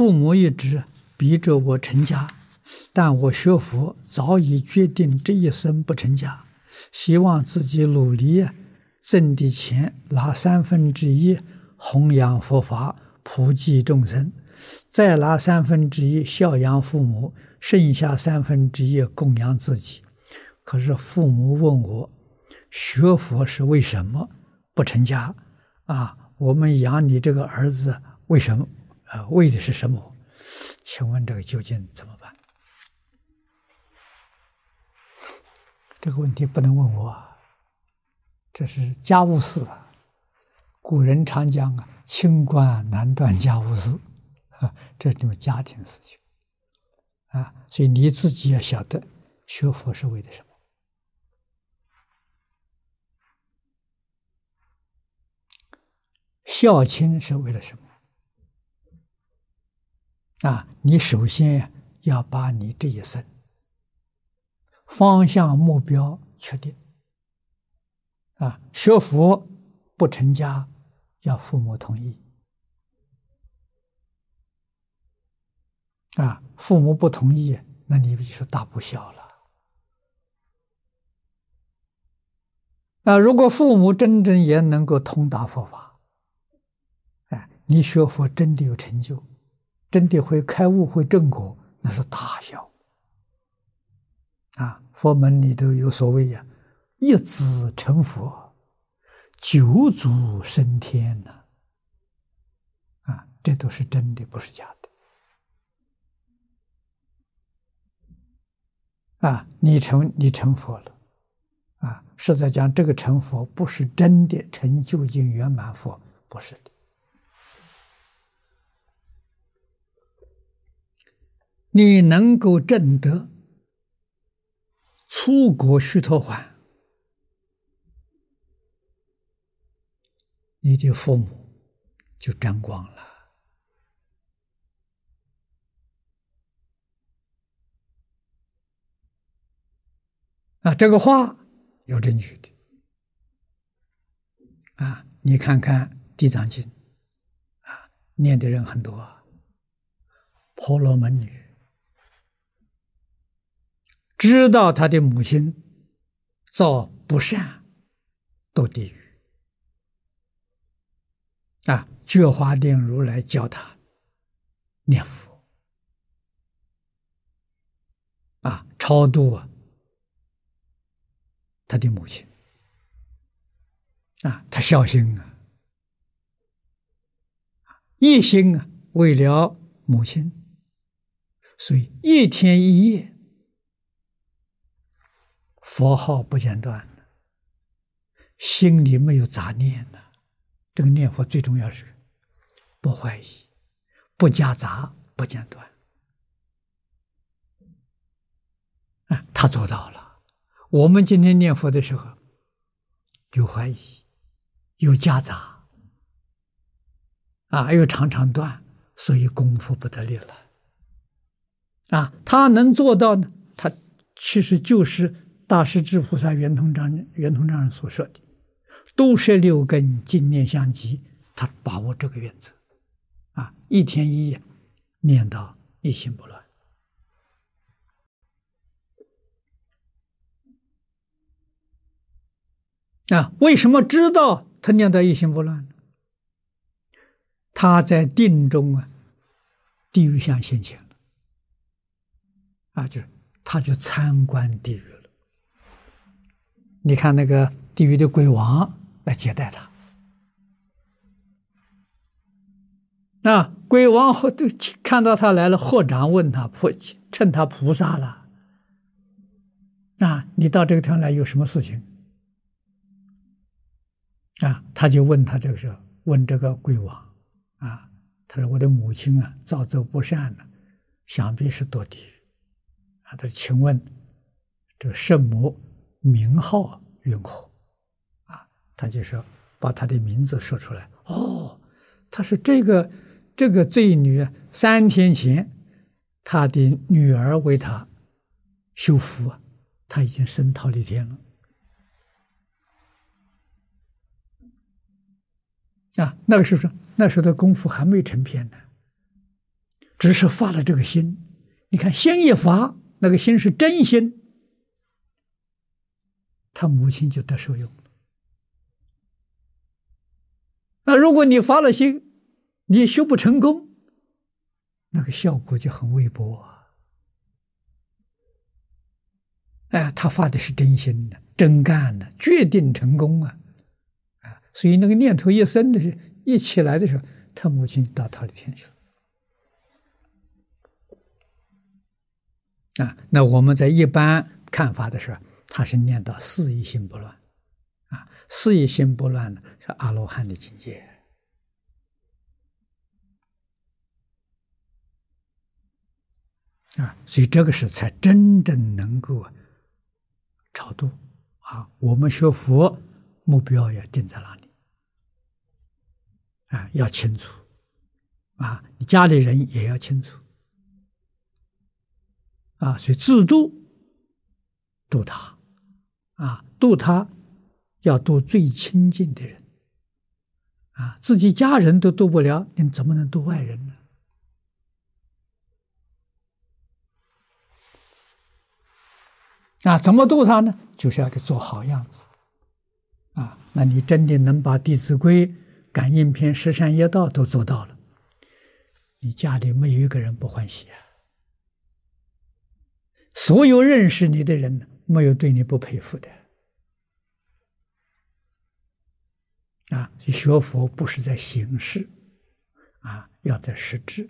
父母一直逼着我成家，但我学佛早已决定这一生不成家，希望自己努力挣的钱拿三分之一弘扬佛法，普济众生，再拿三分之一孝养父母，剩下三分之一供养自己。可是父母问我，学佛是为什么不成家？啊，我们养你这个儿子为什么？啊，为的是什么？请问这个究竟怎么办？这个问题不能问我，这是家务事。古人常讲啊，清官难断家务事，啊，这是你们家庭事情，啊，所以你自己要晓得学佛是为的什么。孝亲是为了什么？啊，你首先要把你这一生方向目标确定。啊，学佛不成家，要父母同意。啊，父母不同意，那你不就是大不孝了。啊，如果父母真正也能够通达佛法，哎，你学佛真的有成就。真的会开悟、会正果，那是大孝啊！佛门里头有所谓呀，“一子成佛，九祖升天”呐，啊，这都是真的，不是假的。啊，你成你成佛了，啊，是在讲这个成佛不是真的成就竟圆满佛，不是的。你能够证得出国虚脱环，你的父母就沾光了。啊，这个话有证据的。啊，你看看《地藏经》，啊，念的人很多，婆罗门女。知道他的母亲造不善，堕地狱啊！觉华定如来教他念佛啊，超度啊他的母亲啊，他孝心啊，一心啊为了母亲，所以一天一夜。佛号不间断，心里没有杂念的，这个念佛最重要是不怀疑、不夹杂、不间断。啊，他做到了。我们今天念佛的时候，有怀疑，有夹杂，啊，又常常断，所以功夫不得力了。啊，他能做到呢？他其实就是。大势至菩萨圆通章圆通章人所说的“都摄六根，净念相继”，他把握这个原则，啊，一天一夜念到一心不乱。啊，为什么知道他念到一心不乱呢？他在定中啊，地狱相现前了，啊，就是他去参观地狱了。你看那个地狱的鬼王来接待他，啊，鬼王和都看到他来了，合掌问他菩，称他菩萨了，啊，你到这个地方来有什么事情？啊，他就问他这个时候问这个鬼王，啊，他说我的母亲啊，造作不善呢，想必是堕地狱，啊，他请问这个圣母。名号云何？啊，他就说把他的名字说出来。哦，他说这个这个罪女三天前，他的女儿为他修福啊，他已经升忉利天了。啊，那个时候，那时候的功夫还没成片呢。只是发了这个心。你看心一发，那个心是真心，他母亲就得受用。那如果你发了心，你修不成功，那个效果就很微薄啊！哎，他发的是真心的、真干的，决定成功啊！啊，所以那个念头一生的时候，一起来的时候，他母亲就到他的天去了。啊，那我们在一般看法的时候，他是念到四意心不乱，啊，四意心不乱呢，是阿罗汉的境界。啊，所以这个是才真正能够超度啊！我们学佛目标要定在哪里？啊，要清楚啊！你家里人也要清楚啊！所以自度度他啊，度他要度最亲近的人啊！自己家人都度不了，你怎么能度外人呢？啊，怎么度他呢？就是要给做好样子，啊，那你真的能把《弟子规》《感应篇》《十善业道》都做到了，你家里没有一个人不欢喜啊！所有认识你的人呢，没有对你不佩服的。啊，学佛不是在形式，啊，要在实质。